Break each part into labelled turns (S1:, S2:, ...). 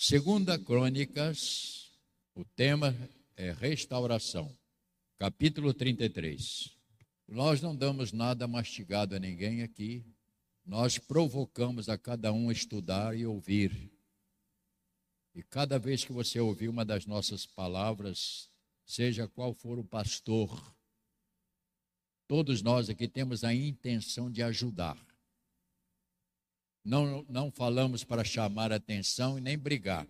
S1: Segunda Crônicas, o tema é restauração. Capítulo 33. Nós não damos nada mastigado a ninguém aqui. Nós provocamos a cada um estudar e ouvir. E cada vez que você ouvir uma das nossas palavras, seja qual for o pastor, todos nós aqui temos a intenção de ajudar. Não, não falamos para chamar atenção e nem brigar.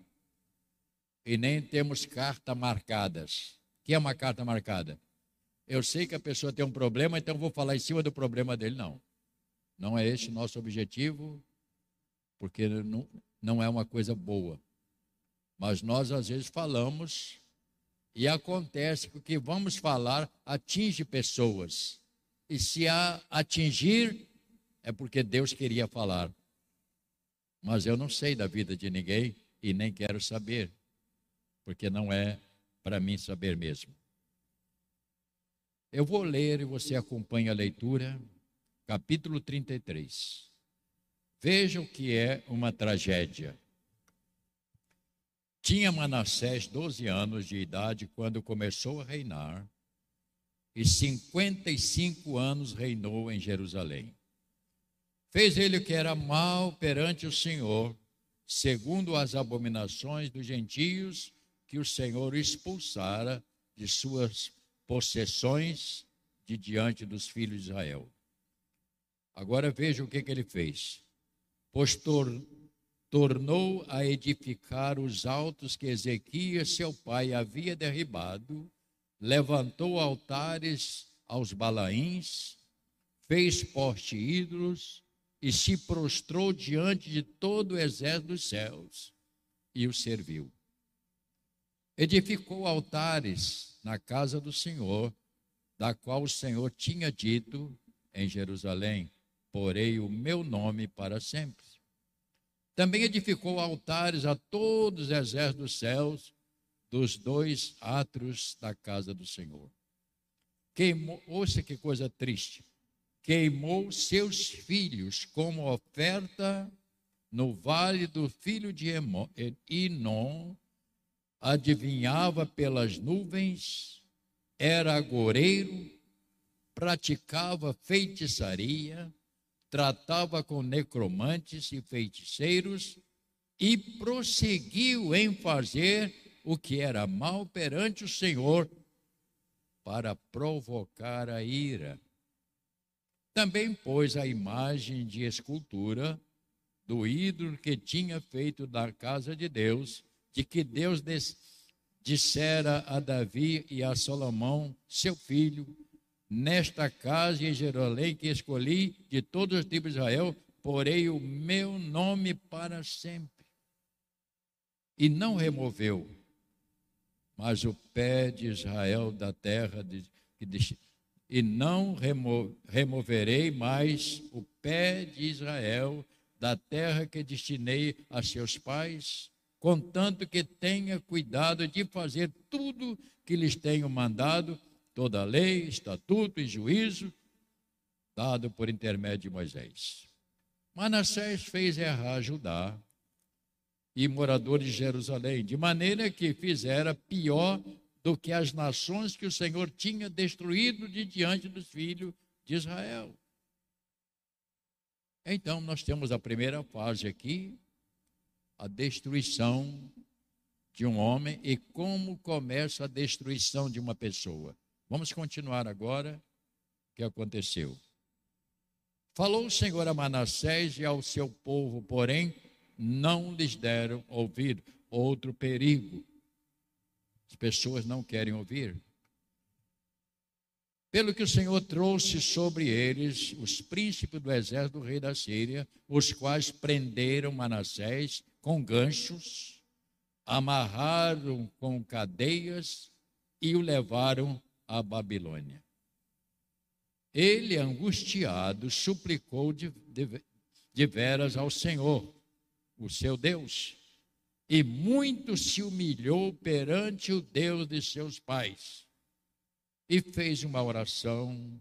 S1: E nem temos carta marcadas. O que é uma carta marcada? Eu sei que a pessoa tem um problema, então vou falar em cima do problema dele. Não. Não é esse o nosso objetivo, porque não, não é uma coisa boa. Mas nós, às vezes, falamos e acontece que o que vamos falar atinge pessoas. E se a atingir, é porque Deus queria falar mas eu não sei da vida de ninguém e nem quero saber, porque não é para mim saber mesmo. Eu vou ler e você acompanha a leitura, capítulo 33. Veja o que é uma tragédia. Tinha Manassés 12 anos de idade quando começou a reinar, e 55 anos reinou em Jerusalém. Fez ele o que era mal perante o Senhor, segundo as abominações dos gentios que o Senhor expulsara de suas possessões de diante dos filhos de Israel. Agora veja o que, que ele fez. Pois tor tornou a edificar os altos que Ezequias, seu pai, havia derribado, levantou altares aos balaíns, fez poste ídolos, e se prostrou diante de todo o exército dos céus e o serviu. Edificou altares na casa do Senhor, da qual o Senhor tinha dito em Jerusalém: Porei o meu nome para sempre. Também edificou altares a todos os exércitos dos céus, dos dois átrios da casa do Senhor. Queimou, ouça que coisa triste queimou seus filhos como oferta no vale do filho de Inon, adivinhava pelas nuvens, era agoreiro, praticava feitiçaria, tratava com necromantes e feiticeiros e prosseguiu em fazer o que era mal perante o Senhor para provocar a ira. Também pôs a imagem de escultura do ídolo que tinha feito da casa de Deus, de que Deus dissera a Davi e a Salomão, seu filho, nesta casa em Jerusalém que escolhi de todos os tipos de Israel, porei o meu nome para sempre. E não removeu, mas o pé de Israel da terra de, que e não remo removerei mais o pé de Israel da terra que destinei a seus pais, contanto que tenha cuidado de fazer tudo que lhes tenho mandado, toda a lei, estatuto e juízo, dado por intermédio de Moisés. Manassés fez errar Judá e moradores de Jerusalém, de maneira que fizera pior do que as nações que o Senhor tinha destruído de diante dos filhos de Israel. Então, nós temos a primeira fase aqui, a destruição de um homem e como começa a destruição de uma pessoa. Vamos continuar agora o que aconteceu. Falou o Senhor a Manassés e ao seu povo, porém, não lhes deram ouvido. Outro perigo. As pessoas não querem ouvir. Pelo que o Senhor trouxe sobre eles os príncipes do exército do rei da Síria, os quais prenderam Manassés com ganchos, amarraram com cadeias e o levaram à Babilônia. Ele, angustiado, suplicou de, de, de veras ao Senhor, o seu Deus, e muito se humilhou perante o Deus de seus pais. E fez uma oração,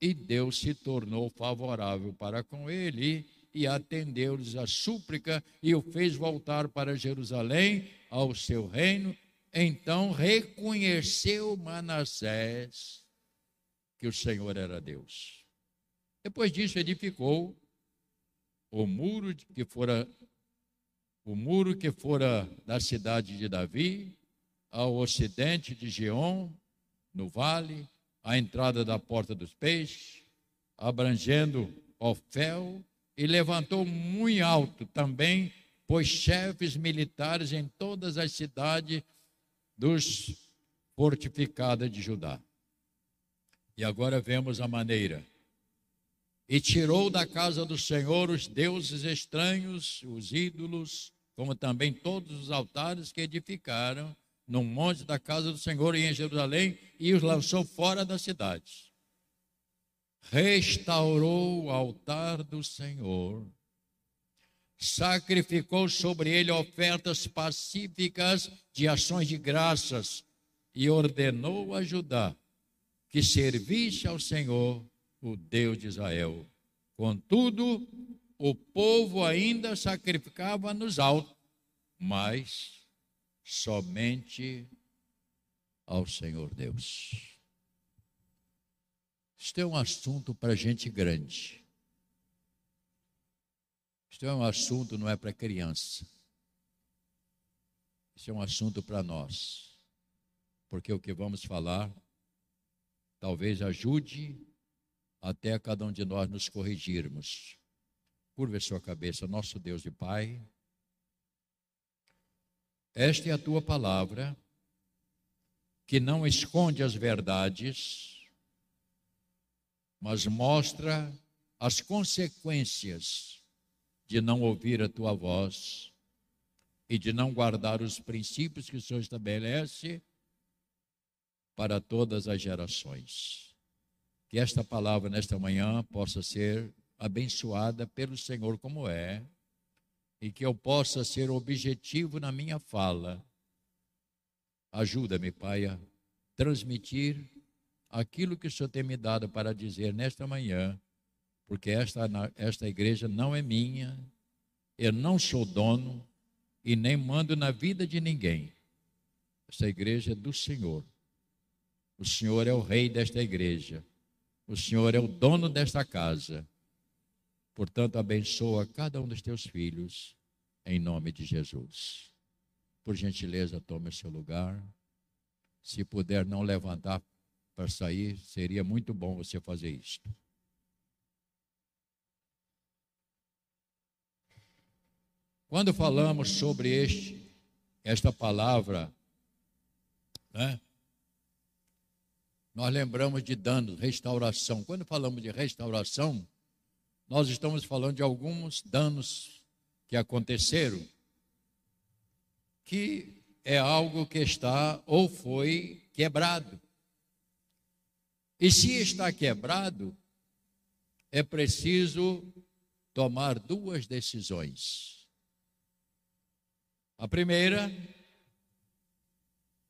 S1: e Deus se tornou favorável para com ele, e atendeu-lhes a súplica e o fez voltar para Jerusalém, ao seu reino. Então reconheceu Manassés que o Senhor era Deus. Depois disso edificou o muro que fora o muro que fora da cidade de Davi, ao ocidente de Geom, no vale, à entrada da porta dos peixes, abrangendo Ofel, e levantou muito alto também, pôs chefes militares em todas as cidades dos fortificadas de Judá. E agora vemos a maneira. E tirou da casa do Senhor os deuses estranhos, os ídolos, como também todos os altares que edificaram no monte da casa do Senhor e em Jerusalém, e os lançou fora da cidade restaurou o altar do Senhor, sacrificou sobre ele ofertas pacíficas de ações de graças e ordenou a Judá que servisse ao Senhor, o Deus de Israel. Contudo, o povo ainda sacrificava nos altos, mas somente ao Senhor Deus. Isto é um assunto para gente grande. Isto é um assunto, não é para criança. Isso é um assunto para nós. Porque o que vamos falar talvez ajude até cada um de nós nos corrigirmos. Curva sua cabeça, nosso Deus e Pai. Esta é a tua palavra, que não esconde as verdades mas mostra as consequências de não ouvir a tua voz e de não guardar os princípios que o Senhor estabelece para todas as gerações. Que esta palavra nesta manhã possa ser abençoada pelo Senhor como é, e que eu possa ser objetivo na minha fala. Ajuda-me, Pai, a transmitir aquilo que o Senhor tem me dado para dizer nesta manhã, porque esta, esta igreja não é minha, eu não sou dono e nem mando na vida de ninguém. Esta igreja é do Senhor. O Senhor é o rei desta igreja. O Senhor é o dono desta casa. Portanto, abençoa cada um dos teus filhos, em nome de Jesus. Por gentileza, tome o seu lugar. Se puder não levantar, para sair, seria muito bom você fazer isto. Quando falamos sobre este, esta palavra, né, nós lembramos de danos, restauração. Quando falamos de restauração, nós estamos falando de alguns danos que aconteceram, que é algo que está ou foi quebrado. E se está quebrado, é preciso tomar duas decisões. A primeira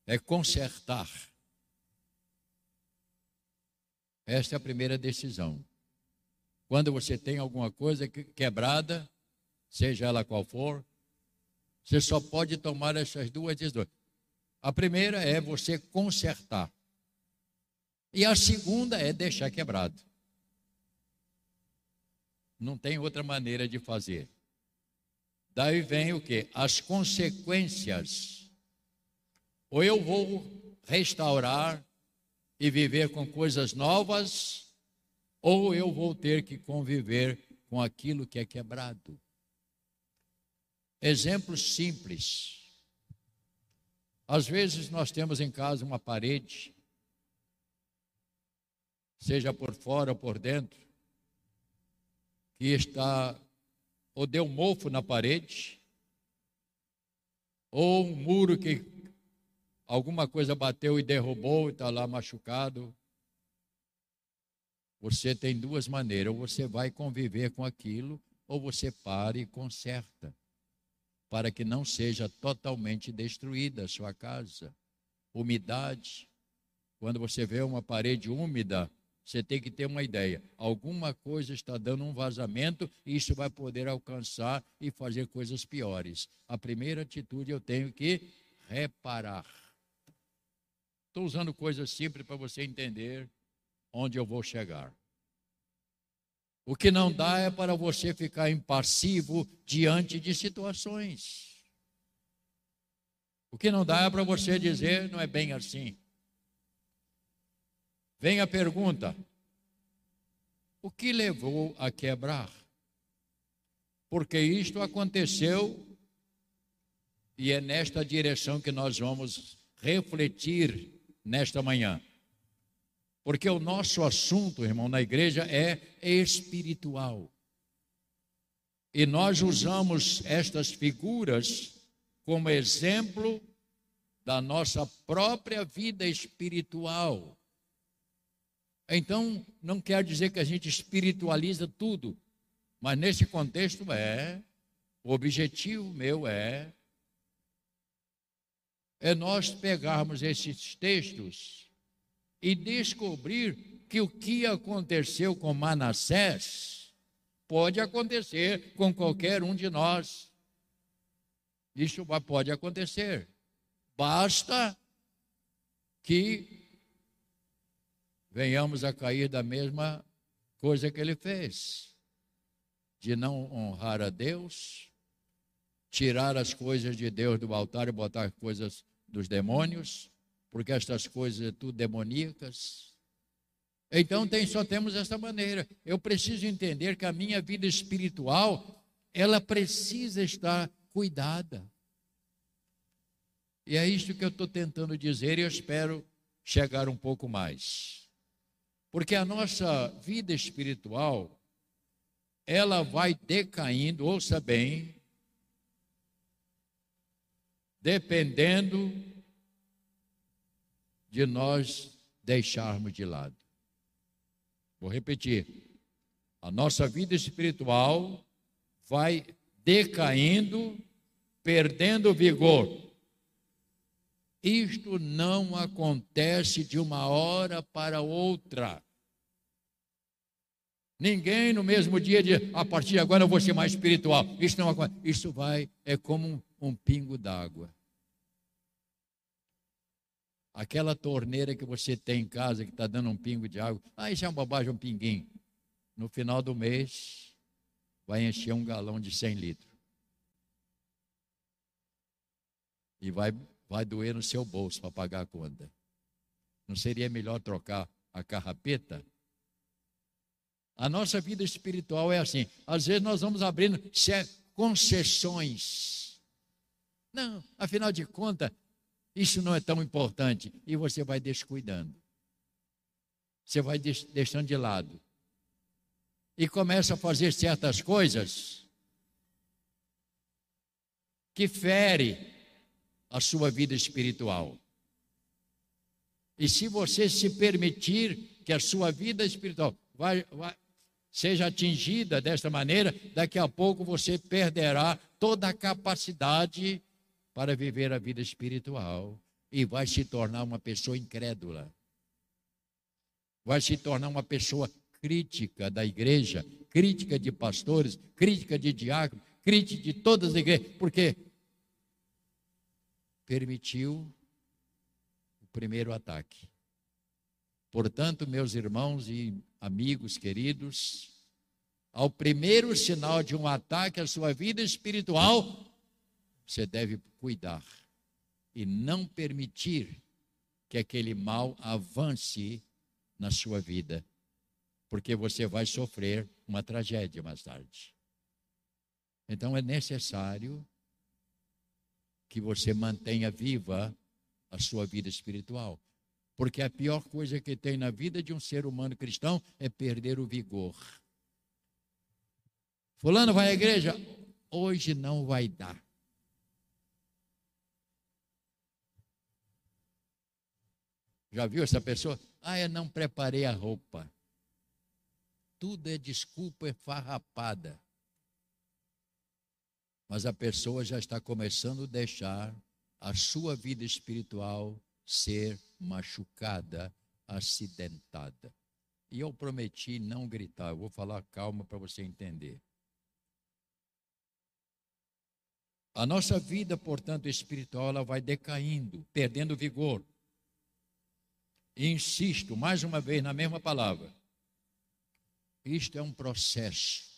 S1: é consertar. Esta é a primeira decisão. Quando você tem alguma coisa quebrada, seja ela qual for, você só pode tomar essas duas decisões. A primeira é você consertar. E a segunda é deixar quebrado. Não tem outra maneira de fazer. Daí vem o que? As consequências. Ou eu vou restaurar e viver com coisas novas, ou eu vou ter que conviver com aquilo que é quebrado. Exemplos simples. Às vezes nós temos em casa uma parede seja por fora ou por dentro, que está ou deu mofo na parede, ou um muro que alguma coisa bateu e derrubou e está lá machucado. Você tem duas maneiras: ou você vai conviver com aquilo, ou você para e conserta, para que não seja totalmente destruída a sua casa. Umidade. Quando você vê uma parede úmida, você tem que ter uma ideia. Alguma coisa está dando um vazamento e isso vai poder alcançar e fazer coisas piores. A primeira atitude eu tenho que reparar. Estou usando coisas simples para você entender onde eu vou chegar. O que não dá é para você ficar impassivo diante de situações. O que não dá é para você dizer, não é bem assim. Vem a pergunta: o que levou a quebrar? Porque isto aconteceu e é nesta direção que nós vamos refletir nesta manhã. Porque o nosso assunto, irmão, na igreja é espiritual. E nós usamos estas figuras como exemplo da nossa própria vida espiritual. Então, não quer dizer que a gente espiritualiza tudo, mas nesse contexto é, o objetivo meu é, é nós pegarmos esses textos e descobrir que o que aconteceu com Manassés pode acontecer com qualquer um de nós. Isso pode acontecer. Basta que venhamos a cair da mesma coisa que ele fez, de não honrar a Deus, tirar as coisas de Deus do altar e botar coisas dos demônios, porque estas coisas são tudo demoníacas. Então tem, só temos esta maneira. Eu preciso entender que a minha vida espiritual, ela precisa estar cuidada. E é isto que eu estou tentando dizer e eu espero chegar um pouco mais. Porque a nossa vida espiritual, ela vai decaindo, ouça bem, dependendo de nós deixarmos de lado. Vou repetir. A nossa vida espiritual vai decaindo, perdendo vigor. Isto não acontece de uma hora para outra. Ninguém no mesmo dia de a partir de agora eu vou ser mais espiritual. Isso não acontece. Isso vai é como um, um pingo d'água. Aquela torneira que você tem em casa que está dando um pingo de água, ah, isso é uma bobagem, um pinguinho. No final do mês vai encher um galão de 100 litros. E vai vai doer no seu bolso para pagar a conta. Não seria melhor trocar a carrapeta? A nossa vida espiritual é assim. Às vezes nós vamos abrindo concessões. Não, afinal de contas, isso não é tão importante. E você vai descuidando. Você vai deixando de lado. E começa a fazer certas coisas que fere a sua vida espiritual. E se você se permitir que a sua vida espiritual vai, vai, seja atingida desta maneira, daqui a pouco você perderá toda a capacidade para viver a vida espiritual e vai se tornar uma pessoa incrédula. Vai se tornar uma pessoa crítica da igreja, crítica de pastores, crítica de diáconos, crítica de todas as igrejas, porque permitiu o primeiro ataque. Portanto, meus irmãos e amigos queridos, ao primeiro sinal de um ataque à sua vida espiritual, você deve cuidar e não permitir que aquele mal avance na sua vida, porque você vai sofrer uma tragédia mais tarde. Então é necessário que você mantenha viva a sua vida espiritual. Porque a pior coisa que tem na vida de um ser humano cristão é perder o vigor. Fulano vai à igreja? Hoje não vai dar. Já viu essa pessoa? Ah, eu não preparei a roupa. Tudo é desculpa, é farrapada mas a pessoa já está começando a deixar a sua vida espiritual ser machucada, acidentada. E eu prometi não gritar. Eu vou falar calma para você entender. A nossa vida, portanto, espiritual, ela vai decaindo, perdendo vigor. E insisto mais uma vez na mesma palavra. Isto é um processo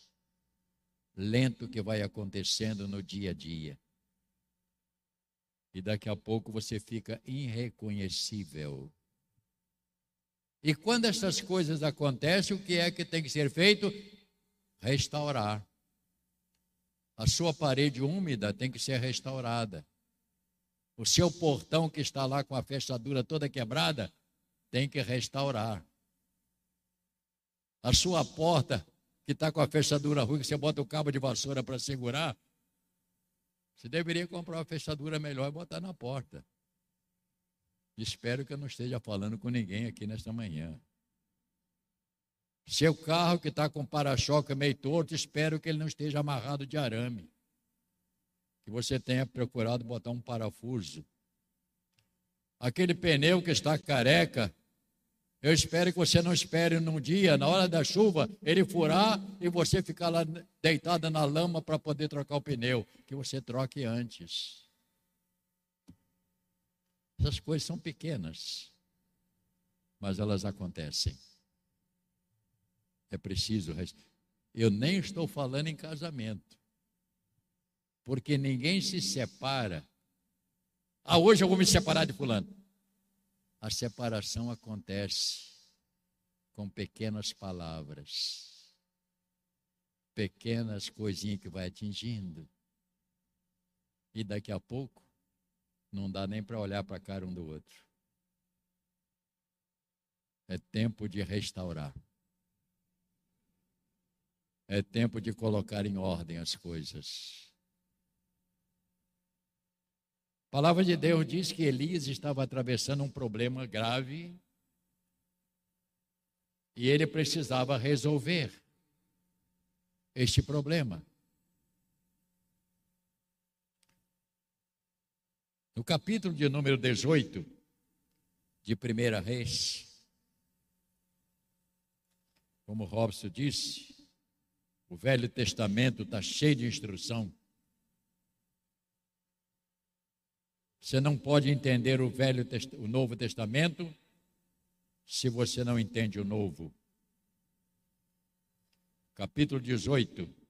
S1: lento que vai acontecendo no dia a dia. E daqui a pouco você fica irreconhecível. E quando essas coisas acontecem, o que é que tem que ser feito? Restaurar. A sua parede úmida tem que ser restaurada. O seu portão que está lá com a fechadura toda quebrada tem que restaurar. A sua porta que está com a fechadura ruim, que você bota o cabo de vassoura para segurar, você deveria comprar uma fechadura melhor e botar na porta. Espero que eu não esteja falando com ninguém aqui nesta manhã. Seu carro que está com para-choque meio torto, espero que ele não esteja amarrado de arame. Que você tenha procurado botar um parafuso. Aquele pneu que está careca, eu espero que você não espere num dia, na hora da chuva, ele furar e você ficar lá deitada na lama para poder trocar o pneu. Que você troque antes. Essas coisas são pequenas, mas elas acontecem. É preciso. Eu nem estou falando em casamento, porque ninguém se separa. Ah, hoje eu vou me separar de Fulano. A separação acontece com pequenas palavras, pequenas coisinhas que vai atingindo. E daqui a pouco não dá nem para olhar para a cara um do outro. É tempo de restaurar. É tempo de colocar em ordem as coisas. A palavra de Deus diz que Elias estava atravessando um problema grave e ele precisava resolver este problema. No capítulo de número 18 de Primeira Reis, como Robson disse, o Velho Testamento está cheio de instrução. Você não pode entender o Velho o Novo Testamento se você não entende o Novo. Capítulo 18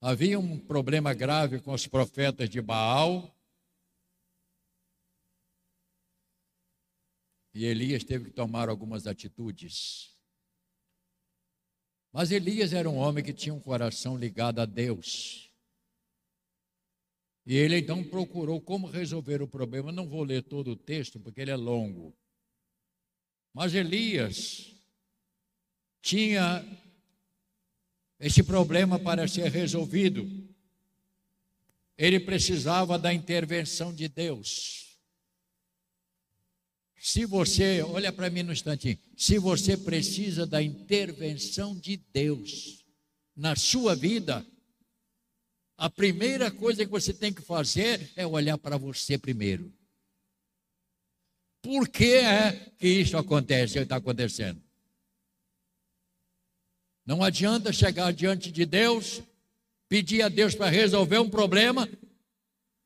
S1: Havia um problema grave com os profetas de Baal. E Elias teve que tomar algumas atitudes. Mas Elias era um homem que tinha um coração ligado a Deus. E ele então procurou como resolver o problema. Não vou ler todo o texto porque ele é longo. Mas Elias tinha esse problema para ser resolvido, ele precisava da intervenção de Deus. Se você, olha para mim no instantinho, se você precisa da intervenção de Deus na sua vida, a primeira coisa que você tem que fazer é olhar para você primeiro. Por que é que isso acontece, está acontecendo? Não adianta chegar diante de Deus, pedir a Deus para resolver um problema,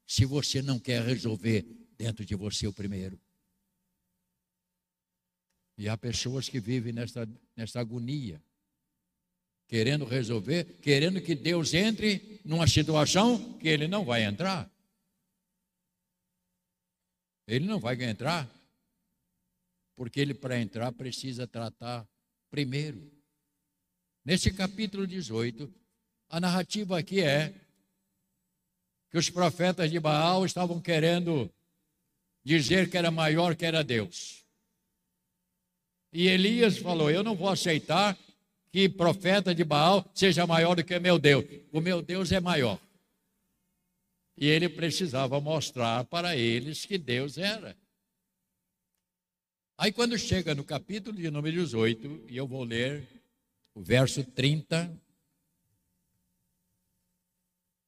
S1: se você não quer resolver dentro de você o primeiro. E há pessoas que vivem nessa, nessa agonia, querendo resolver, querendo que Deus entre numa situação que ele não vai entrar. Ele não vai entrar, porque ele, para entrar, precisa tratar primeiro. Nesse capítulo 18, a narrativa aqui é que os profetas de Baal estavam querendo dizer que era maior que era Deus. E Elias falou: Eu não vou aceitar que profeta de Baal seja maior do que meu Deus. O meu Deus é maior. E ele precisava mostrar para eles que Deus era. Aí, quando chega no capítulo de número 18, e eu vou ler o verso 30.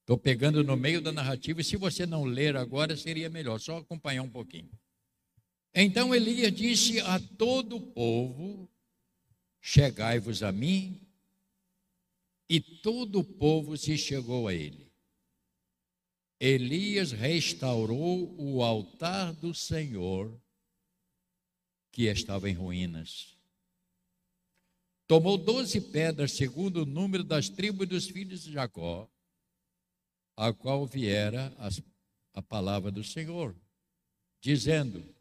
S1: Estou pegando no meio da narrativa, e se você não ler agora, seria melhor, só acompanhar um pouquinho. Então Elias disse a todo o povo: Chegai-vos a mim. E todo o povo se chegou a ele. Elias restaurou o altar do Senhor, que estava em ruínas. Tomou doze pedras, segundo o número das tribos dos filhos de Jacó, a qual viera a palavra do Senhor, dizendo: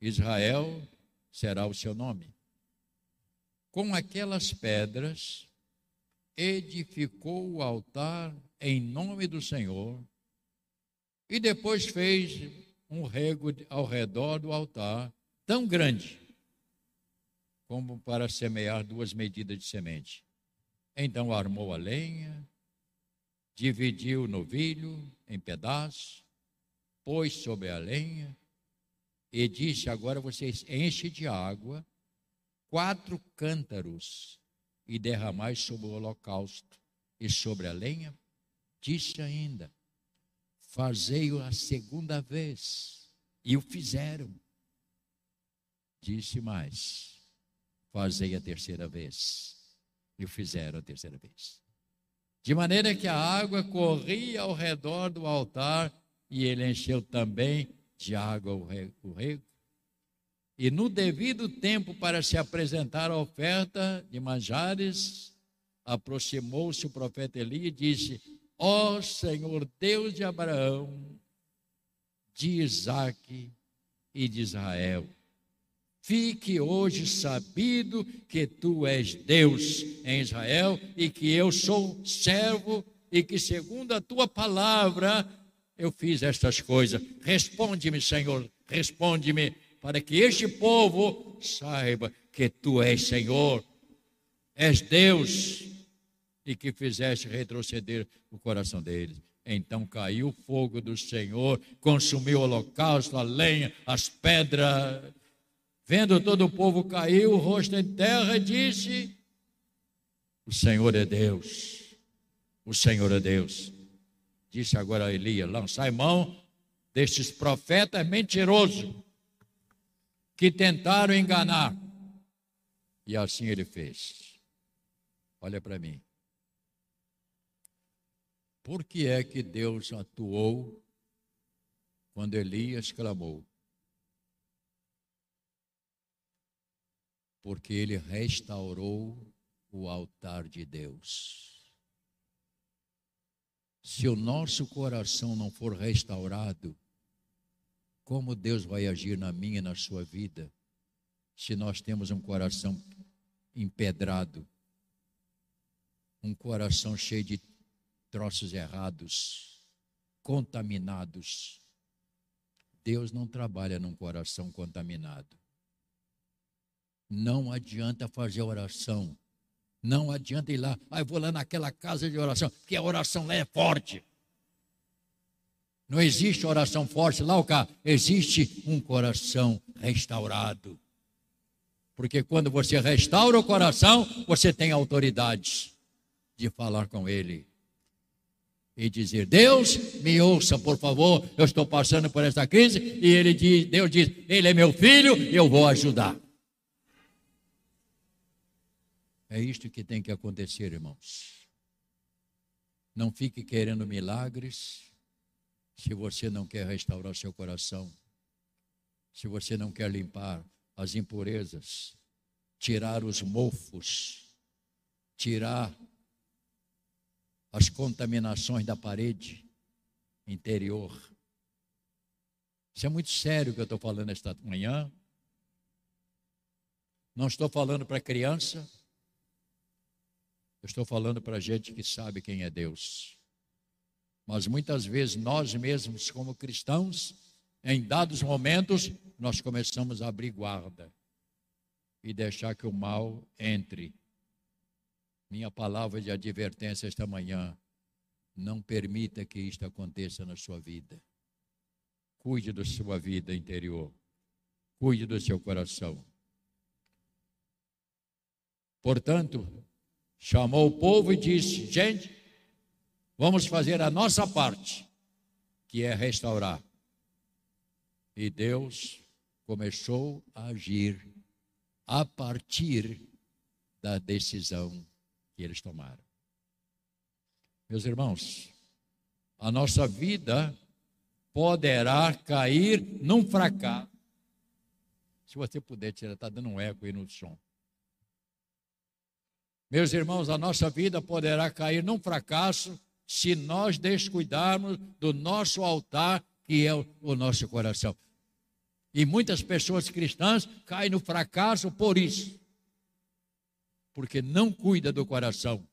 S1: Israel será o seu nome. Com aquelas pedras, edificou o altar em nome do Senhor e depois fez um rego ao redor do altar tão grande como para semear duas medidas de semente. Então armou a lenha, dividiu o novilho em pedaços, pôs sobre a lenha e disse: Agora vocês enchem de água quatro cântaros e derramais sobre o holocausto e sobre a lenha. Disse ainda: Fazei-o a segunda vez. E o fizeram. Disse mais: Fazei a terceira vez. E o fizeram a terceira vez de maneira que a água corria ao redor do altar e ele encheu também de água o rego. E no devido tempo, para se apresentar a oferta de manjares, aproximou-se o profeta Eli e disse: Ó oh, Senhor Deus de Abraão, de Isaque e de Israel, Fique hoje sabido que tu és Deus em Israel e que eu sou servo e que, segundo a tua palavra, eu fiz estas coisas. Responde-me, Senhor, responde-me, para que este povo saiba que tu és Senhor, és Deus e que fizeste retroceder o coração deles. Então caiu o fogo do Senhor, consumiu o holocausto, a lenha, as pedras Vendo todo o povo cair, o rosto em terra, disse: O Senhor é Deus, o Senhor é Deus. Disse agora a Elias: lançai mão destes profetas mentirosos que tentaram enganar. E assim ele fez. Olha para mim. Por que é que Deus atuou quando Elias clamou? porque ele restaurou o altar de Deus. Se o nosso coração não for restaurado, como Deus vai agir na minha e na sua vida, se nós temos um coração empedrado, um coração cheio de troços errados, contaminados? Deus não trabalha num coração contaminado. Não adianta fazer oração. Não adianta ir lá, ah, eu vou lá naquela casa de oração, porque a oração lá é forte. Não existe oração forte lá, o cá. Existe um coração restaurado. Porque quando você restaura o coração, você tem autoridade de falar com ele e dizer: Deus, me ouça, por favor, eu estou passando por esta crise. E ele diz, Deus diz: Ele é meu filho, eu vou ajudar. É isto que tem que acontecer, irmãos. Não fique querendo milagres se você não quer restaurar seu coração, se você não quer limpar as impurezas, tirar os mofos, tirar as contaminações da parede interior. Isso é muito sério que eu estou falando esta manhã. Não estou falando para criança, estou falando para gente que sabe quem é Deus. Mas muitas vezes nós mesmos, como cristãos, em dados momentos, nós começamos a abrir guarda e deixar que o mal entre. Minha palavra de advertência esta manhã: não permita que isto aconteça na sua vida. Cuide da sua vida interior. Cuide do seu coração. Portanto, chamou o povo e disse: Gente, Vamos fazer a nossa parte, que é restaurar. E Deus começou a agir a partir da decisão que eles tomaram. Meus irmãos, a nossa vida poderá cair num fracasso. Se você puder tirar, está dando um eco aí no som. Meus irmãos, a nossa vida poderá cair num fracasso se nós descuidarmos do nosso altar, que é o nosso coração. E muitas pessoas cristãs caem no fracasso por isso, porque não cuida do coração.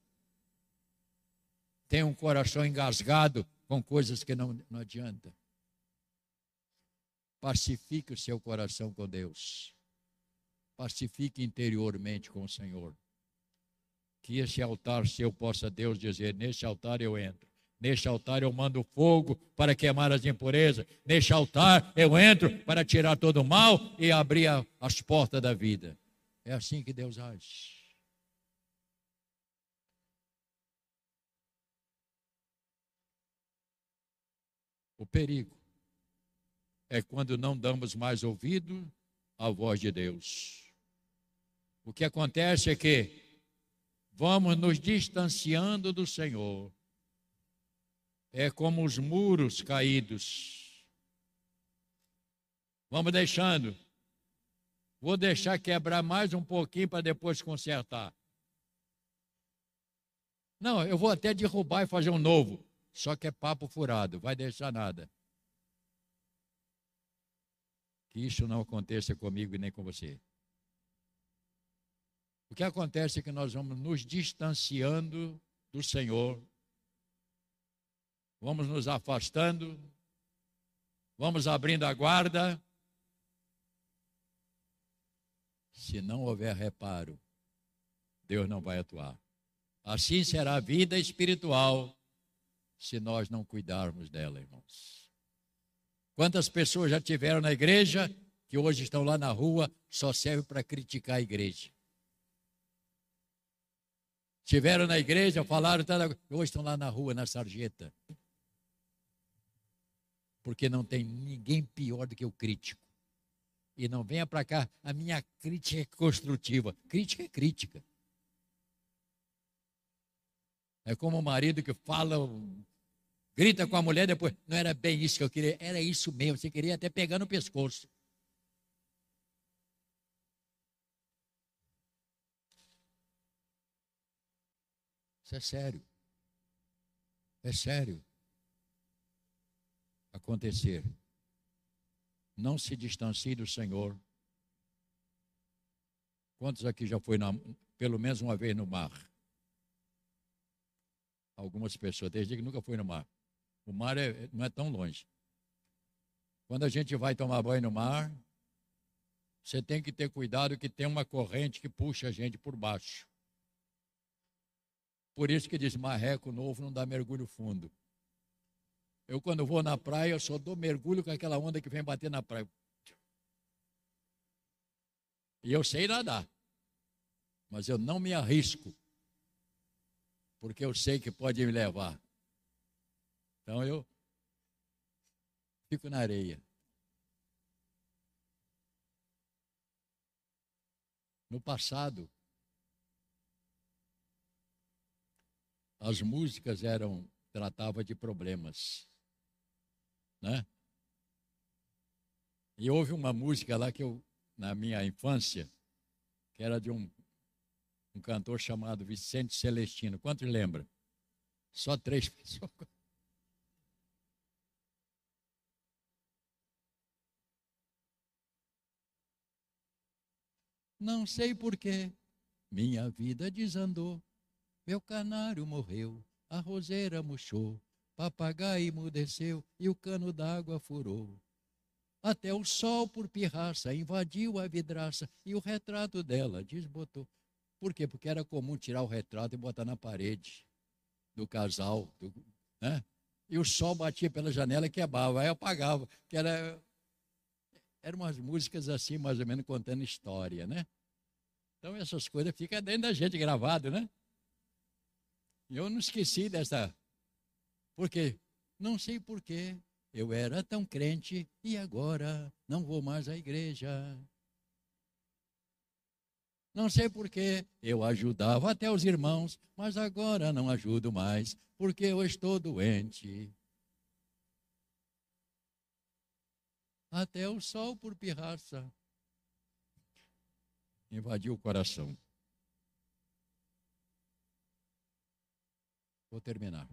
S1: Tem um coração engasgado com coisas que não, não adianta. Pacifique o seu coração com Deus. Pacifique interiormente com o Senhor. Que esse altar seu possa Deus dizer: neste altar eu entro. Neste altar eu mando fogo para queimar as impurezas. Neste altar eu entro para tirar todo o mal e abrir as portas da vida. É assim que Deus age. O perigo é quando não damos mais ouvido à voz de Deus. O que acontece é que vamos nos distanciando do Senhor. É como os muros caídos. Vamos deixando. Vou deixar quebrar mais um pouquinho para depois consertar. Não, eu vou até derrubar e fazer um novo. Só que é papo furado, vai deixar nada. Que isso não aconteça comigo e nem com você. O que acontece é que nós vamos nos distanciando do Senhor, vamos nos afastando, vamos abrindo a guarda. Se não houver reparo, Deus não vai atuar. Assim será a vida espiritual se nós não cuidarmos dela, irmãos. Quantas pessoas já tiveram na igreja que hoje estão lá na rua só serve para criticar a igreja? Tiveram na igreja, falaram, tá, hoje estão lá na rua, na sarjeta. Porque não tem ninguém pior do que o crítico. E não venha para cá, a minha crítica é construtiva. Crítica é crítica. É como o marido que fala, grita com a mulher depois. Não era bem isso que eu queria, era isso mesmo. Você queria até pegar no pescoço. Isso é sério. É sério. Acontecer. Não se distancie do Senhor. Quantos aqui já foi na, pelo menos uma vez no mar? algumas pessoas. desde que nunca fui no mar. O mar é, não é tão longe. Quando a gente vai tomar banho no mar, você tem que ter cuidado que tem uma corrente que puxa a gente por baixo. Por isso que diz marreco novo não dá mergulho fundo. Eu quando vou na praia, eu só dou mergulho com aquela onda que vem bater na praia. E eu sei nadar. Mas eu não me arrisco porque eu sei que pode me levar. Então eu fico na areia. No passado, as músicas eram tratavam de problemas, né? E houve uma música lá que eu na minha infância que era de um um cantor chamado Vicente Celestino. Quantos lembram? Só três pessoas. Não sei porquê, minha vida desandou. Meu canário morreu, a roseira murchou, papagaio emudeceu e o cano d'água furou. Até o sol por pirraça invadiu a vidraça e o retrato dela desbotou. Por quê? Porque era comum tirar o retrato e botar na parede do casal, do, né? E o sol batia pela janela e quebrava, aí apagava, que era eram umas músicas assim, mais ou menos contando história, né? Então essas coisas ficam dentro da gente gravado, né? Eu não esqueci dessa Por quê? Não sei por quê. Eu era tão crente e agora não vou mais à igreja. Não sei porquê, eu ajudava até os irmãos, mas agora não ajudo mais, porque eu estou doente. Até o sol por pirraça invadiu o coração. Vou terminar.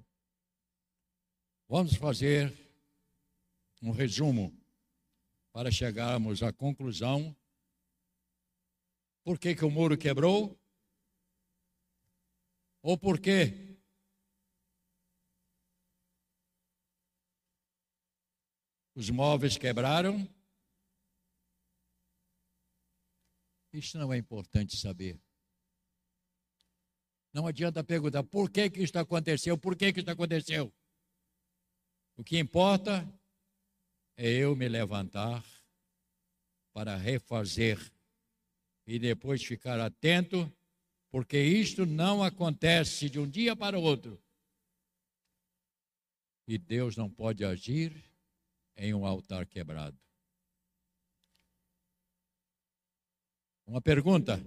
S1: Vamos fazer um resumo para chegarmos à conclusão por que, que o muro quebrou? Ou por que os móveis quebraram? Isso não é importante saber. Não adianta perguntar por que, que isso aconteceu, por que, que isso aconteceu. O que importa é eu me levantar para refazer e depois ficar atento, porque isto não acontece de um dia para o outro. E Deus não pode agir em um altar quebrado. Uma pergunta.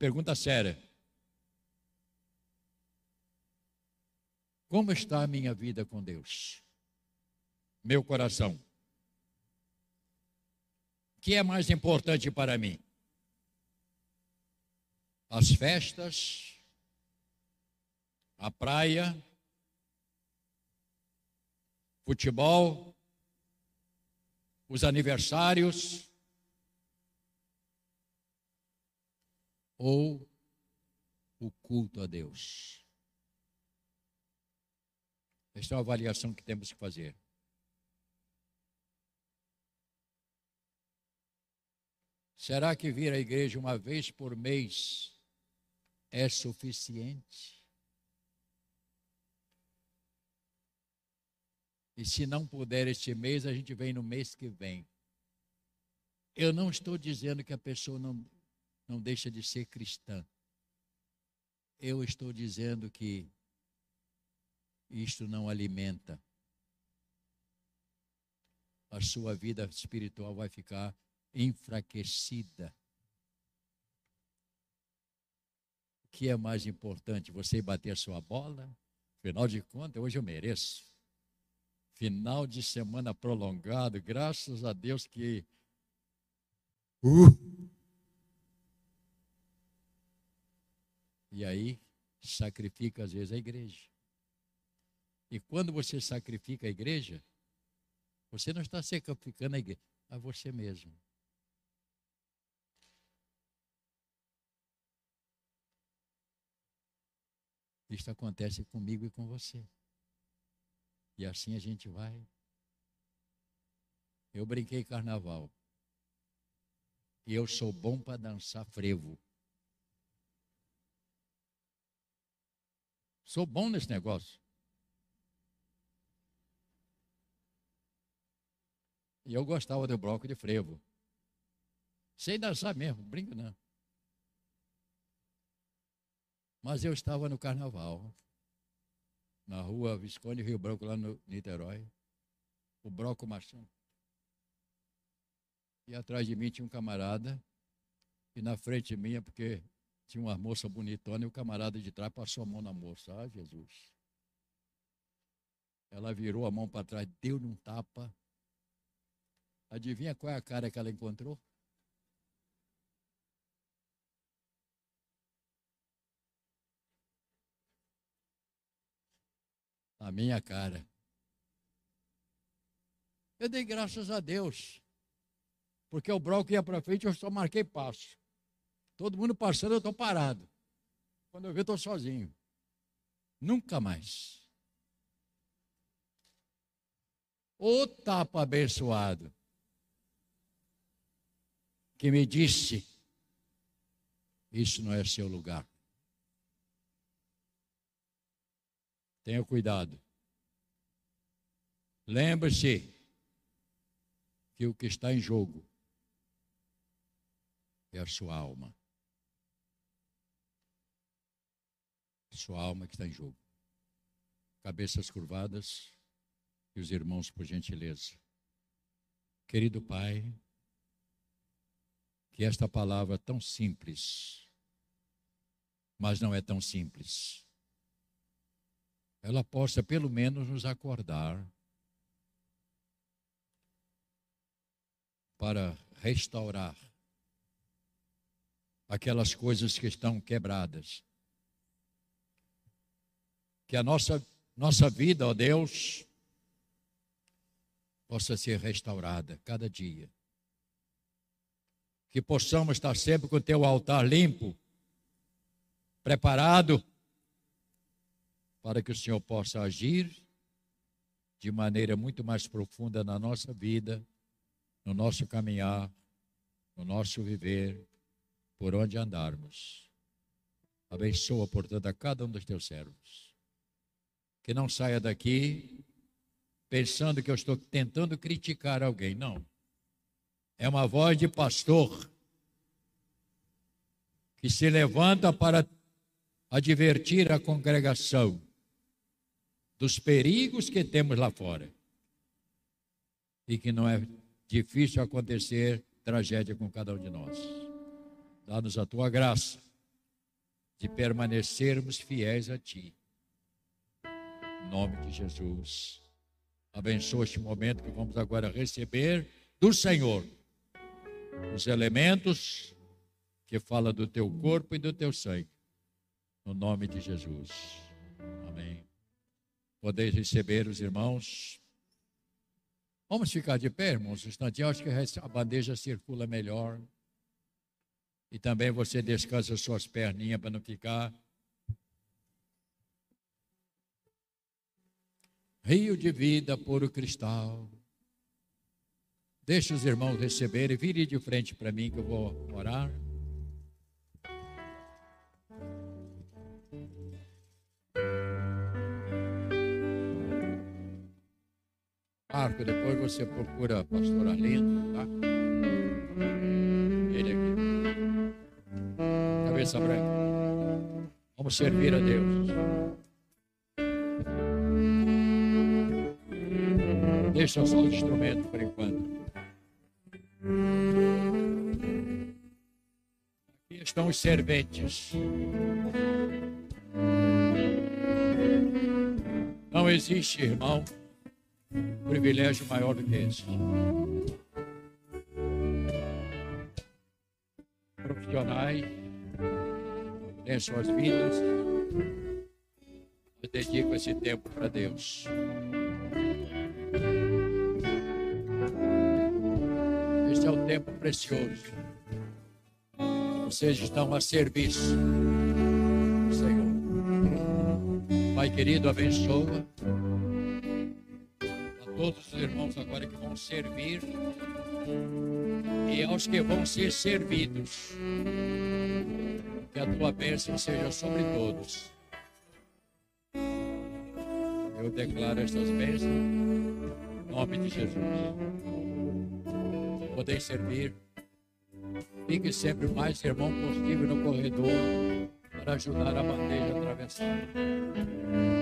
S1: Pergunta séria. Como está a minha vida com Deus? meu coração. O que é mais importante para mim? As festas, a praia, futebol, os aniversários ou o culto a Deus? Esta é uma avaliação que temos que fazer. Será que vir à igreja uma vez por mês é suficiente? E se não puder este mês, a gente vem no mês que vem. Eu não estou dizendo que a pessoa não, não deixa de ser cristã. Eu estou dizendo que isto não alimenta. A sua vida espiritual vai ficar enfraquecida. O que é mais importante? Você bater a sua bola? Afinal de contas, hoje eu mereço. Final de semana prolongado, graças a Deus que. Uh! E aí, sacrifica às vezes a igreja. E quando você sacrifica a igreja, você não está sacrificando a igreja, a você mesmo. Isto acontece comigo e com você. E assim a gente vai. Eu brinquei carnaval. E eu sou bom para dançar frevo. Sou bom nesse negócio. E eu gostava do bloco de frevo. Sei dançar mesmo, brinco não. Mas eu estava no carnaval, na rua Visconde Rio Branco, lá no Niterói, o Broco Machão. E atrás de mim tinha um camarada, e na frente minha, porque tinha uma moça bonitona, e o camarada de trás passou a mão na moça. Ah, Jesus. Ela virou a mão para trás, deu-lhe um tapa. Adivinha qual é a cara que ela encontrou? a minha cara. Eu dei graças a Deus, porque o bloco ia para frente, eu só marquei passo. Todo mundo passando, eu estou parado. Quando eu vi, estou sozinho. Nunca mais. O tapa abençoado que me disse: Isso não é seu lugar. Tenha cuidado. Lembre-se que o que está em jogo é a sua alma. Sua alma que está em jogo. Cabeças curvadas e os irmãos, por gentileza. Querido Pai, que esta palavra tão simples, mas não é tão simples, ela possa pelo menos nos acordar para restaurar aquelas coisas que estão quebradas. Que a nossa, nossa vida, ó Deus, possa ser restaurada cada dia. Que possamos estar sempre com o teu altar limpo, preparado, para que o Senhor possa agir de maneira muito mais profunda na nossa vida, no nosso caminhar, no nosso viver, por onde andarmos. Abençoa, portanto, a cada um dos teus servos. Que não saia daqui pensando que eu estou tentando criticar alguém. Não. É uma voz de pastor que se levanta para advertir a congregação dos perigos que temos lá fora. E que não é difícil acontecer tragédia com cada um de nós. Dá-nos a tua graça de permanecermos fiéis a Ti. Em nome de Jesus. Abençoa este momento que vamos agora receber do Senhor os elementos que fala do teu corpo e do teu sangue. No nome de Jesus. Amém. Podeis receber os irmãos. Vamos ficar de pé, irmãos, um instantinho. Acho que a bandeja circula melhor. E também você descansa suas perninhas para não ficar. Rio de vida puro cristal. Deixa os irmãos receberem. Vire de frente para mim que eu vou orar. Marco, depois você procura a pastora Arlindo, tá? Ele aqui. Cabeça branca. Vamos servir a Deus. Deixa só o instrumento por enquanto. Aqui estão os serventes. Não existe, irmão, privilégio maior do que esse. Profissionais têm suas vidas, eu dedico esse tempo para Deus. É tempo precioso. Vocês estão a serviço do Senhor. Pai querido, abençoa todos os irmãos agora que vão servir e aos que vão ser servidos. Que a tua bênção seja sobre todos. Eu declaro estas bênçãos em nome de Jesus. Podeis servir. Fique sempre o mais irmão possível no corredor para ajudar a bandeja a atravessar.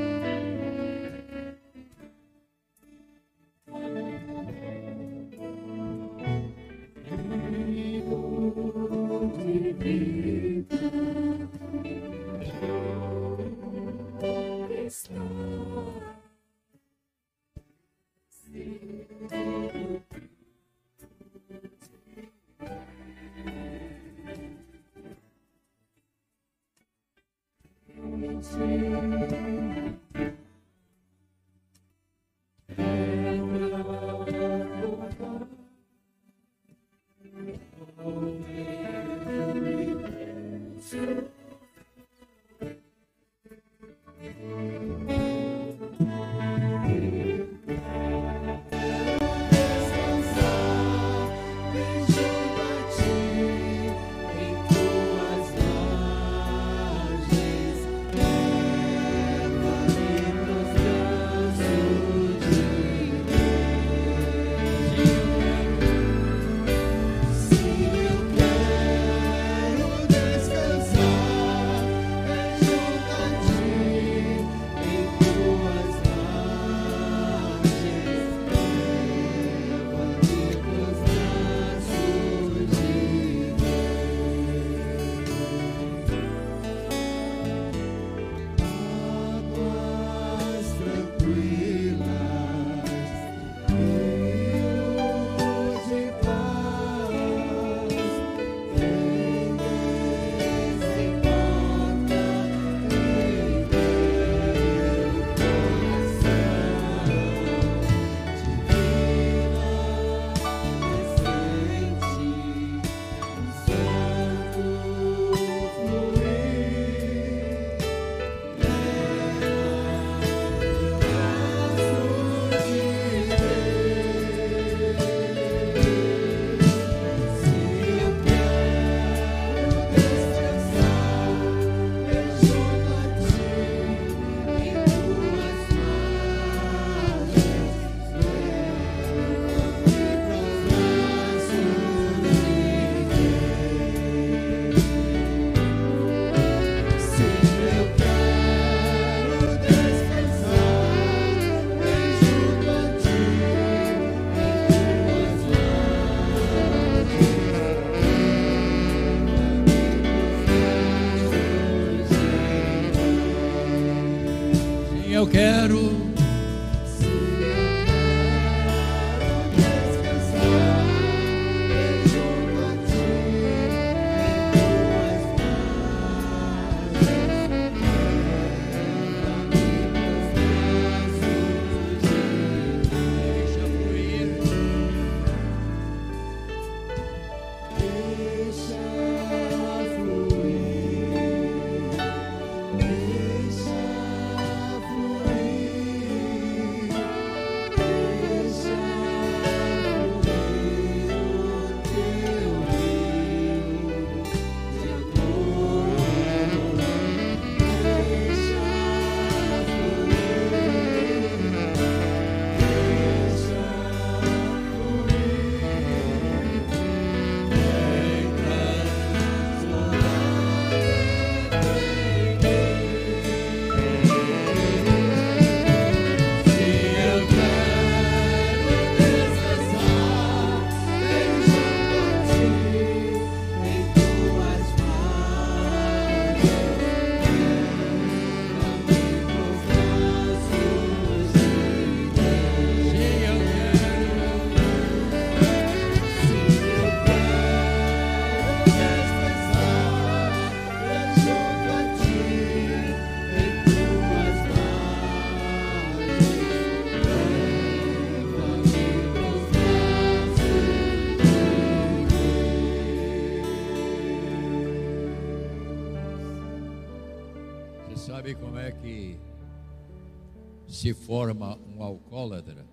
S1: Se forma um alcoólatra?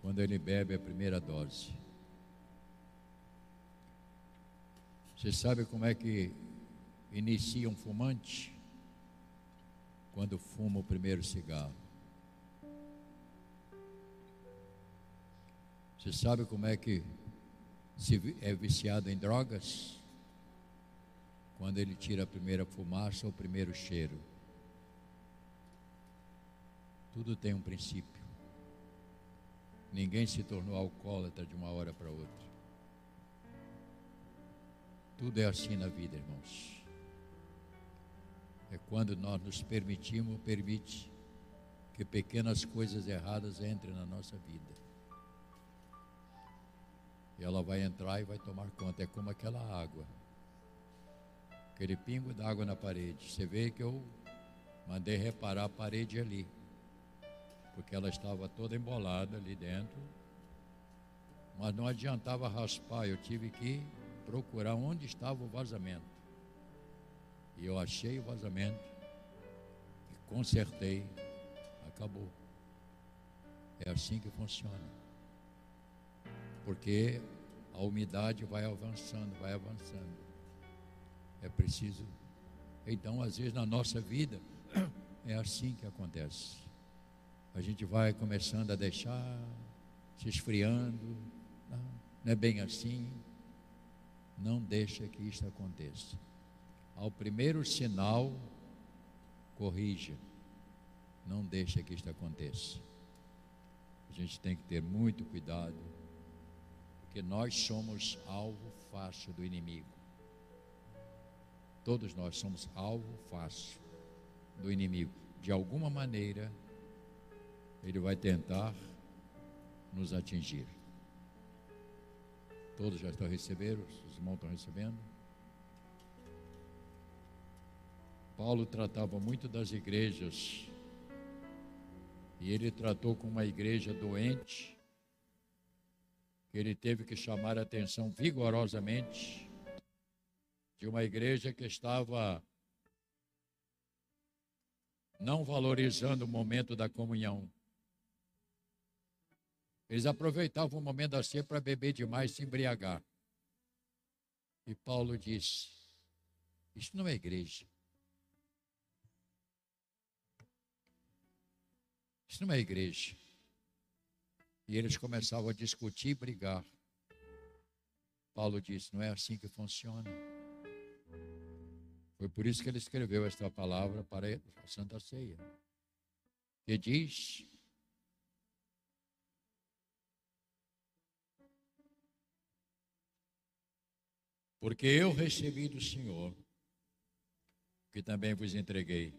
S1: Quando ele bebe a primeira dose. Você sabe como é que inicia um fumante? Quando fuma o primeiro cigarro. Você sabe como é que se é viciado em drogas? Quando ele tira a primeira fumaça ou o primeiro cheiro. Tudo tem um princípio. Ninguém se tornou alcoólatra de uma hora para outra. Tudo é assim na vida, irmãos. É quando nós nos permitimos, permite que pequenas coisas erradas entrem na nossa vida. E ela vai entrar e vai tomar conta. É como aquela água. Aquele pingo d'água na parede. Você vê que eu mandei reparar a parede ali. Porque ela estava toda embolada ali dentro. Mas não adiantava raspar. Eu tive que procurar onde estava o vazamento. E eu achei o vazamento. E consertei. Acabou. É assim que funciona. Porque a umidade vai avançando, vai avançando. É preciso. Então, às vezes, na nossa vida, é assim que acontece. A gente vai começando a deixar, se esfriando. Não, é bem assim. Não deixa que isto aconteça. Ao primeiro sinal, corrija. Não deixa que isto aconteça. A gente tem que ter muito cuidado, porque nós somos alvo fácil do inimigo. Todos nós somos alvo fácil do inimigo. De alguma maneira, ele vai tentar nos atingir. Todos já estão recebendo? Os irmãos estão recebendo? Paulo tratava muito das igrejas. E ele tratou com uma igreja doente, que ele teve que chamar a atenção vigorosamente de uma igreja que estava não valorizando o momento da comunhão. Eles aproveitavam o momento da ceia para beber demais, se embriagar. E Paulo disse: Isso não é igreja. Isso não é igreja. E eles começavam a discutir e brigar. Paulo disse: Não é assim que funciona. Foi por isso que ele escreveu esta palavra para a Santa Ceia. Que diz: Porque eu recebi do Senhor que também vos entreguei.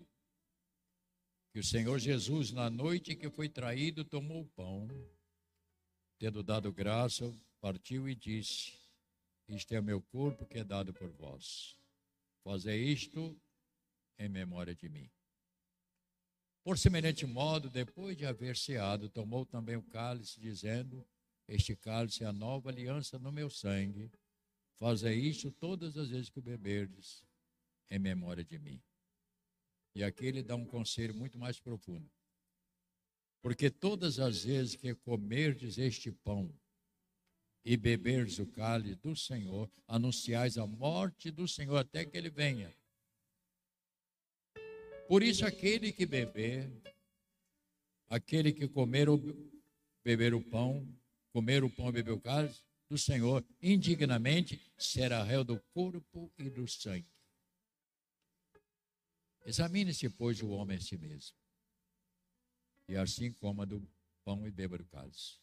S1: Que o Senhor Jesus, na noite que foi traído, tomou o pão, tendo dado graça, partiu e disse: Isto é o meu corpo que é dado por vós. Fazei isto em memória de mim. Por semelhante modo, depois de haver ceado, tomou também o cálice, dizendo: Este cálice é a nova aliança no meu sangue. Fazei isto todas as vezes que beberdes, em memória de mim. E aqui ele dá um conselho muito mais profundo. Porque todas as vezes que comerdes este pão e beberdes o cálice do Senhor, anunciais a morte do Senhor até que ele venha. Por isso, aquele que beber, aquele que comer ou beber o pão, comer o pão e beber o cálice do Senhor indignamente, será réu do corpo e do sangue. Examine-se, pois, o homem a si mesmo, e assim coma do pão e beba do cálice.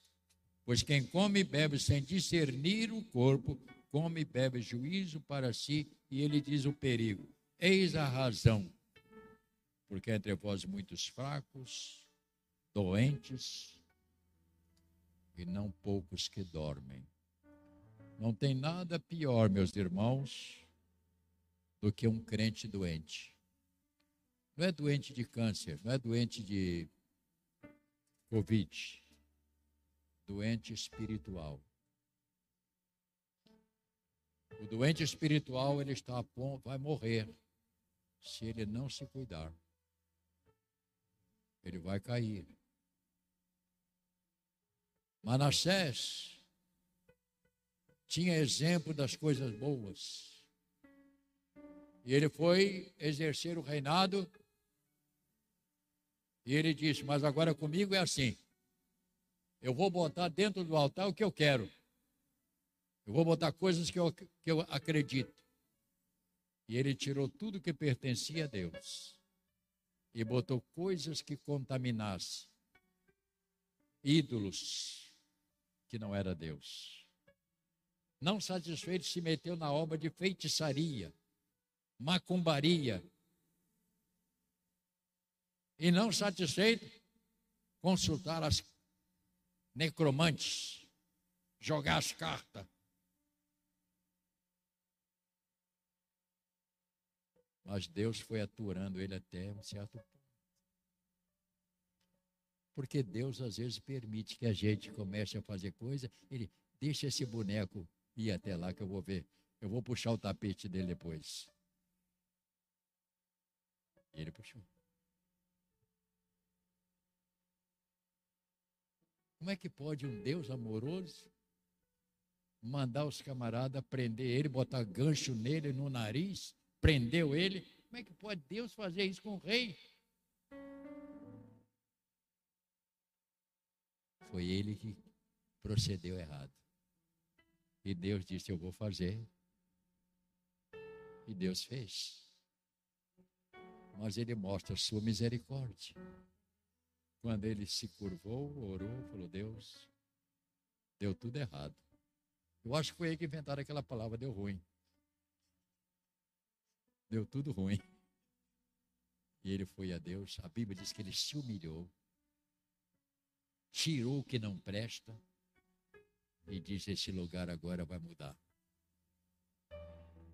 S1: Pois quem come e bebe sem discernir o corpo, come e bebe juízo para si, e ele diz o perigo. Eis a razão porque entre vós muitos fracos, doentes e não poucos que dormem. Não tem nada pior, meus irmãos, do que um crente doente. Não é doente de câncer, não é doente de Covid, doente espiritual. O doente espiritual, ele está a ponto, vai morrer se ele não se cuidar ele vai cair. Manassés tinha exemplo das coisas boas. E ele foi exercer o reinado. E ele disse: Mas agora comigo é assim. Eu vou botar dentro do altar o que eu quero. Eu vou botar coisas que eu, que eu acredito. E ele tirou tudo que pertencia a Deus e botou coisas que contaminassem, ídolos que não era Deus. Não satisfeito, se meteu na obra de feitiçaria, macumbaria. E não satisfeito, consultar as necromantes, jogar as cartas. Mas Deus foi aturando ele até um certo ponto. Porque Deus às vezes permite que a gente comece a fazer coisa, ele deixa esse boneco ir até lá que eu vou ver. Eu vou puxar o tapete dele depois. E ele puxou. Como é que pode um Deus amoroso mandar os camaradas prender ele, botar gancho nele no nariz prendeu ele. Como é que pode Deus fazer isso com o rei? Foi ele que procedeu errado. E Deus disse: Eu vou fazer. E Deus fez. Mas ele mostra sua misericórdia. Quando ele se curvou, orou, falou: Deus, deu tudo errado. Eu acho que foi ele que inventaram aquela palavra, deu ruim deu tudo ruim. E ele foi a Deus. A Bíblia diz que ele se humilhou, tirou o que não presta e disse: Esse lugar agora vai mudar.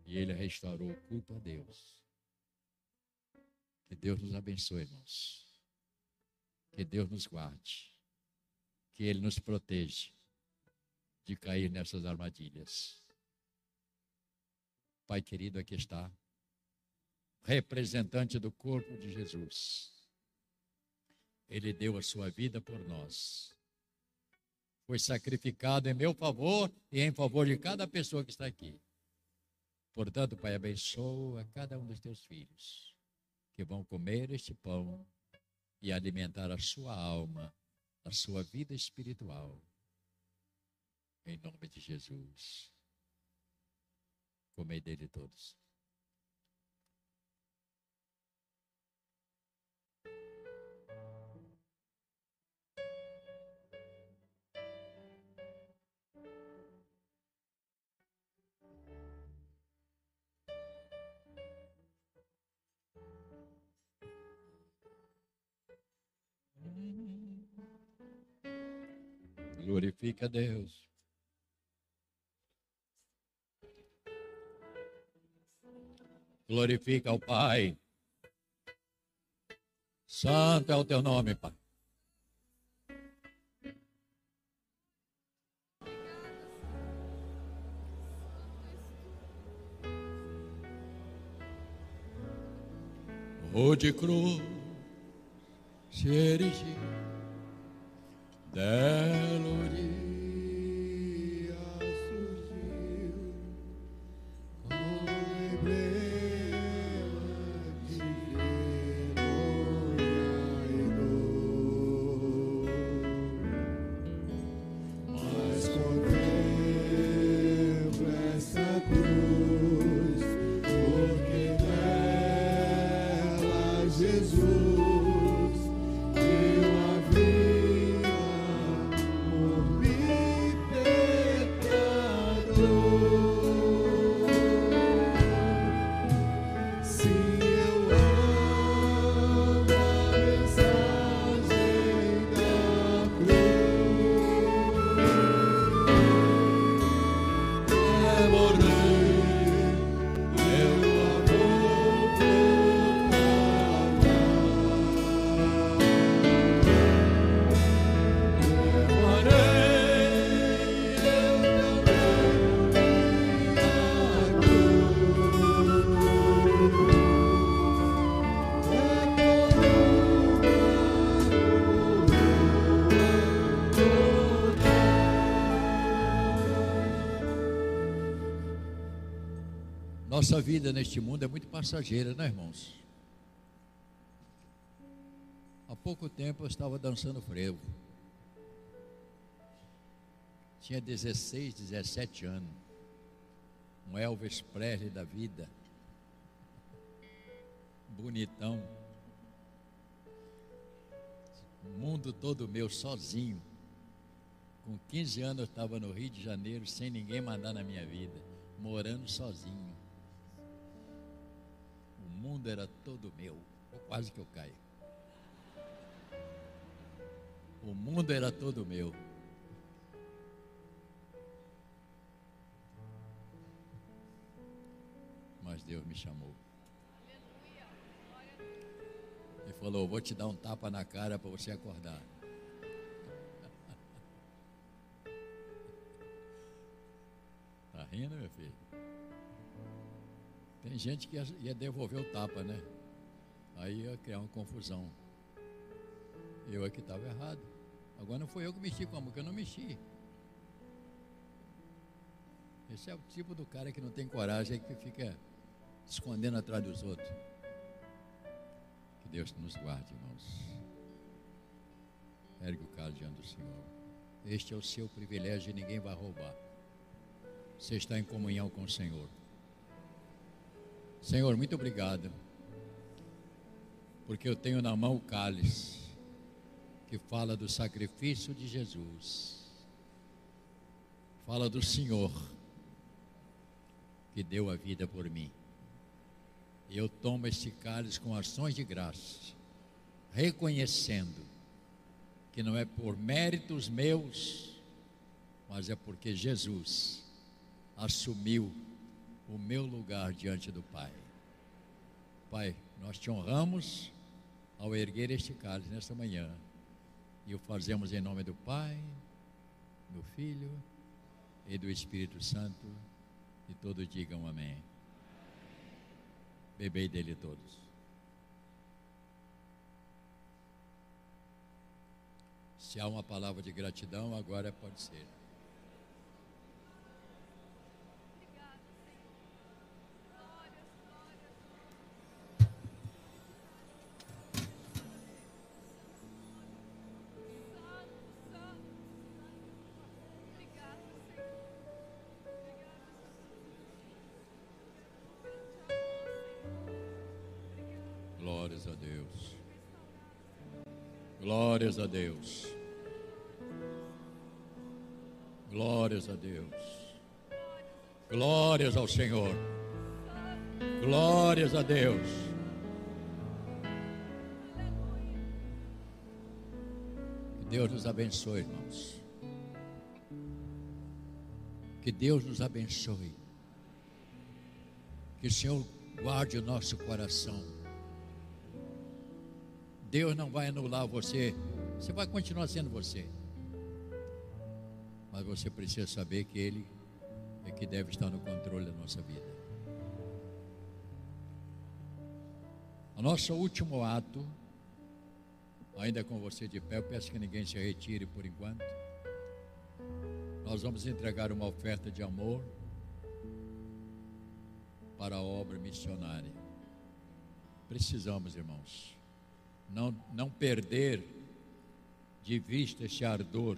S1: E ele restaurou o culto a Deus. Que Deus nos abençoe, irmãos. Que Deus nos guarde. Que Ele nos proteja de cair nessas armadilhas. Pai querido, aqui está representante do corpo de Jesus. Ele deu a sua vida por nós. Foi sacrificado em meu favor e em favor de cada pessoa que está aqui. Portanto, Pai, abençoa cada um dos teus filhos que vão comer este pão e alimentar a sua alma, a sua vida espiritual. Em nome de Jesus. Comei dele todos. Glorifica a Deus. Glorifica ao Pai. Santo é o teu nome, Pai. O de cruz se dela Nossa vida neste mundo é muito passageira, né, irmãos? Há pouco tempo eu estava dançando frevo. Tinha 16, 17 anos. Um Elvis Presley da vida. Bonitão. O mundo todo meu, sozinho. Com 15 anos eu estava no Rio de Janeiro, sem ninguém mandar na minha vida. Morando sozinho. Mundo era todo meu. Quase que eu caio. O mundo era todo meu. Mas Deus me chamou. E falou: Vou te dar um tapa na cara para você acordar. Tá rindo, meu filho? Tem gente que ia, devolver o tapa, né? Aí ia criar uma confusão. Eu é que estava errado. Agora não foi eu que mexi com a música, eu não mexi. Esse é o tipo do cara que não tem coragem, que fica escondendo atrás dos outros. Que Deus nos guarde, irmãos. Ergue o caso diante do Senhor. Este é o seu privilégio e ninguém vai roubar. Você está em comunhão com o Senhor. Senhor, muito obrigado. Porque eu tenho na mão o cálice que fala do sacrifício de Jesus. Fala do Senhor que deu a vida por mim. E eu tomo este cálice com ações de graça, reconhecendo que não é por méritos meus, mas é porque Jesus assumiu o meu lugar diante do Pai. Pai, nós te honramos ao erguer este cálice nesta manhã. E o fazemos em nome do Pai, do Filho e do Espírito Santo. E todos digam amém. Bebei dele todos. Se há uma palavra de gratidão, agora pode ser. Glórias a Deus. Glórias a Deus. Glórias a Deus. Glórias ao Senhor. Glórias a Deus. Que Deus nos abençoe, irmãos. Que Deus nos abençoe. Que o Senhor guarde o nosso coração. Deus não vai anular você. Você vai continuar sendo você. Mas você precisa saber que Ele é que deve estar no controle da nossa vida. O nosso último ato, ainda com você de pé, eu peço que ninguém se retire por enquanto. Nós vamos entregar uma oferta de amor para a obra missionária. Precisamos, irmãos, não, não perder de vista esse ardor,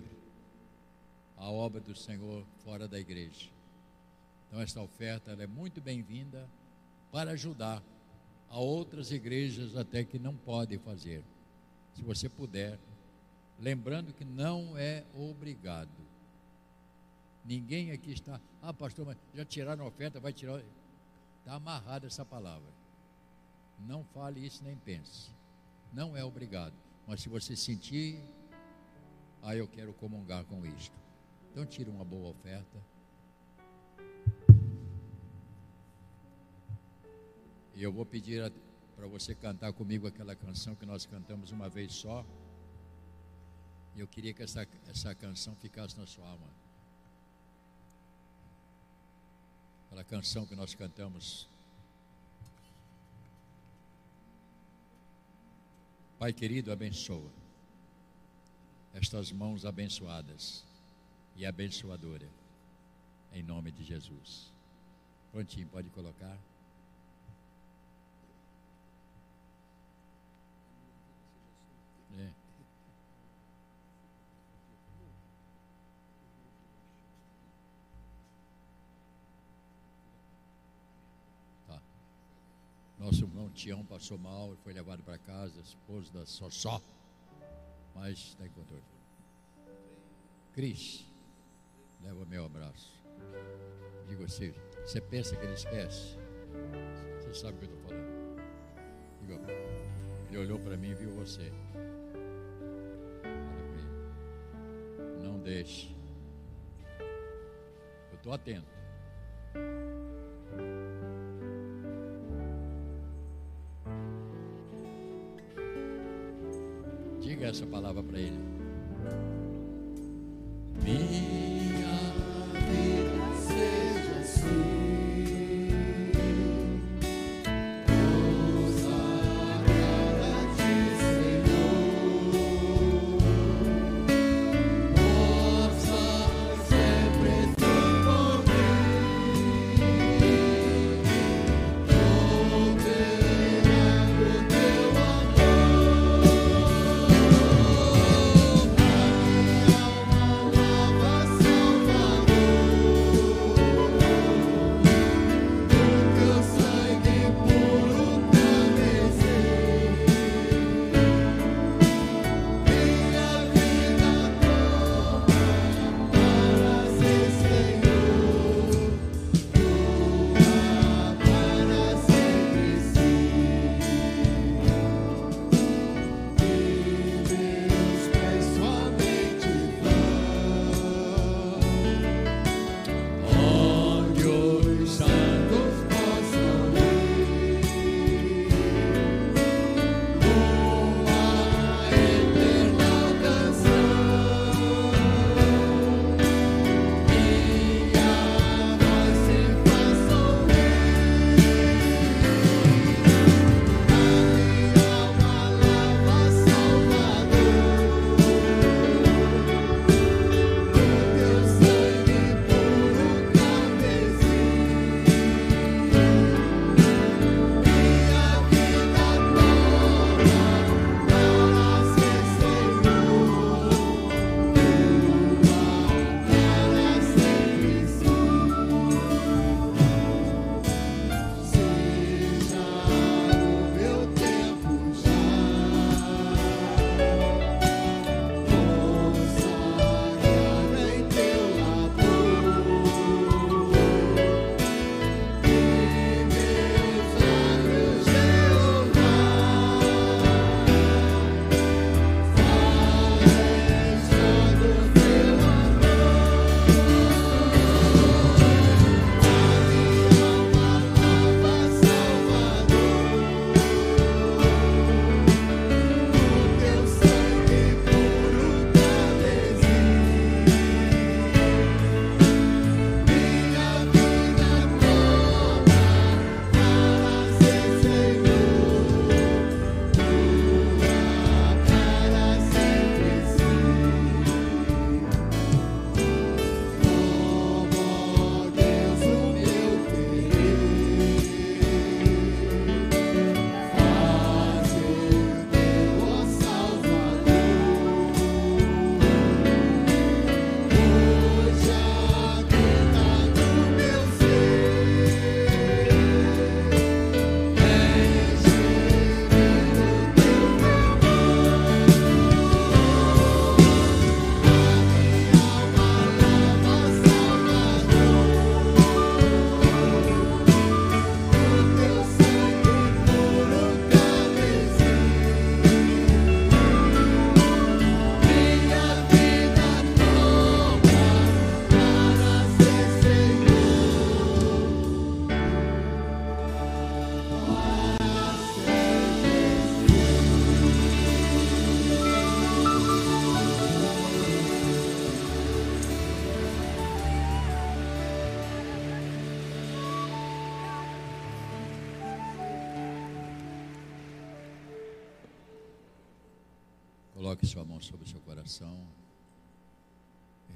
S1: a obra do Senhor fora da igreja. Então, esta oferta é muito bem-vinda para ajudar a outras igrejas até que não podem fazer. Se você puder, lembrando que não é obrigado. Ninguém aqui está, ah, pastor, mas já tiraram a oferta, vai tirar. Está amarrada essa palavra. Não fale isso nem pense. Não é obrigado. Mas se você sentir, ah, eu quero comungar com isto. Então tire uma boa oferta. E eu vou pedir para você cantar comigo aquela canção que nós cantamos uma vez só. Eu queria que essa, essa canção ficasse na sua alma. Aquela canção que nós cantamos. Pai querido, abençoa estas mãos abençoadas e abençoadora, em nome de Jesus. Prontinho, pode colocar. É. Tá. Nosso irmão Tião passou mal, foi levado para casa, esposo da Sossó, mas está em controle. Cris, leva meu abraço. Digo assim, você pensa que ele esquece? Você sabe o que eu estou falando. Digo, ele olhou para mim e viu você. Não deixe. Eu estou atento. Diga essa palavra para ele.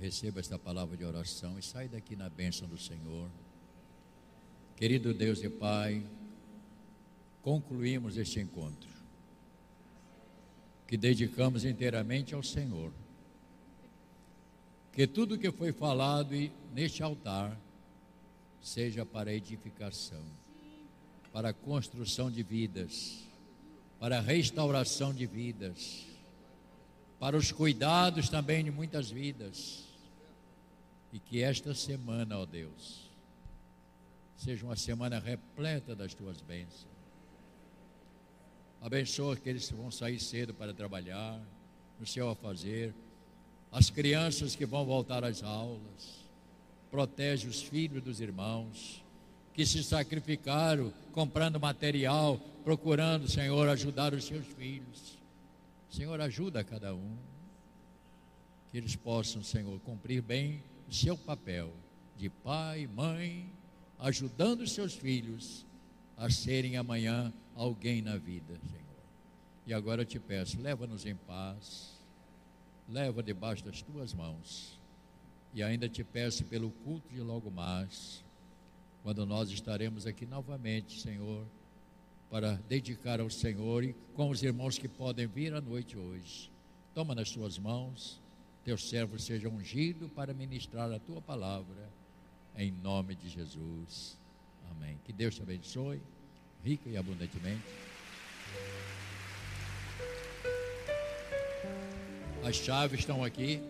S1: Receba esta palavra de oração e sai daqui na bênção do Senhor. Querido Deus e Pai, concluímos este encontro que dedicamos inteiramente ao Senhor. Que tudo que foi falado neste altar seja para edificação, para construção de vidas, para restauração de vidas, para os cuidados também de muitas vidas. E que esta semana, ó Deus, seja uma semana repleta das tuas bênçãos. Abençoa aqueles que vão sair cedo para trabalhar, no seu fazer, as crianças que vão voltar às aulas protege os filhos dos irmãos que se sacrificaram comprando material, procurando, Senhor, ajudar os seus filhos. Senhor, ajuda cada um. Que eles possam, Senhor, cumprir bem seu papel de pai, mãe, ajudando seus filhos a serem amanhã alguém na vida, Senhor. E agora eu te peço, leva-nos em paz, leva debaixo das tuas mãos e ainda te peço pelo culto de logo mais, quando nós estaremos aqui novamente, Senhor, para dedicar ao Senhor e com os irmãos que podem vir à noite hoje. Toma nas tuas mãos, teu servo seja ungido para ministrar a tua palavra, em nome de Jesus. Amém. Que Deus te abençoe, rica e abundantemente. As chaves estão aqui.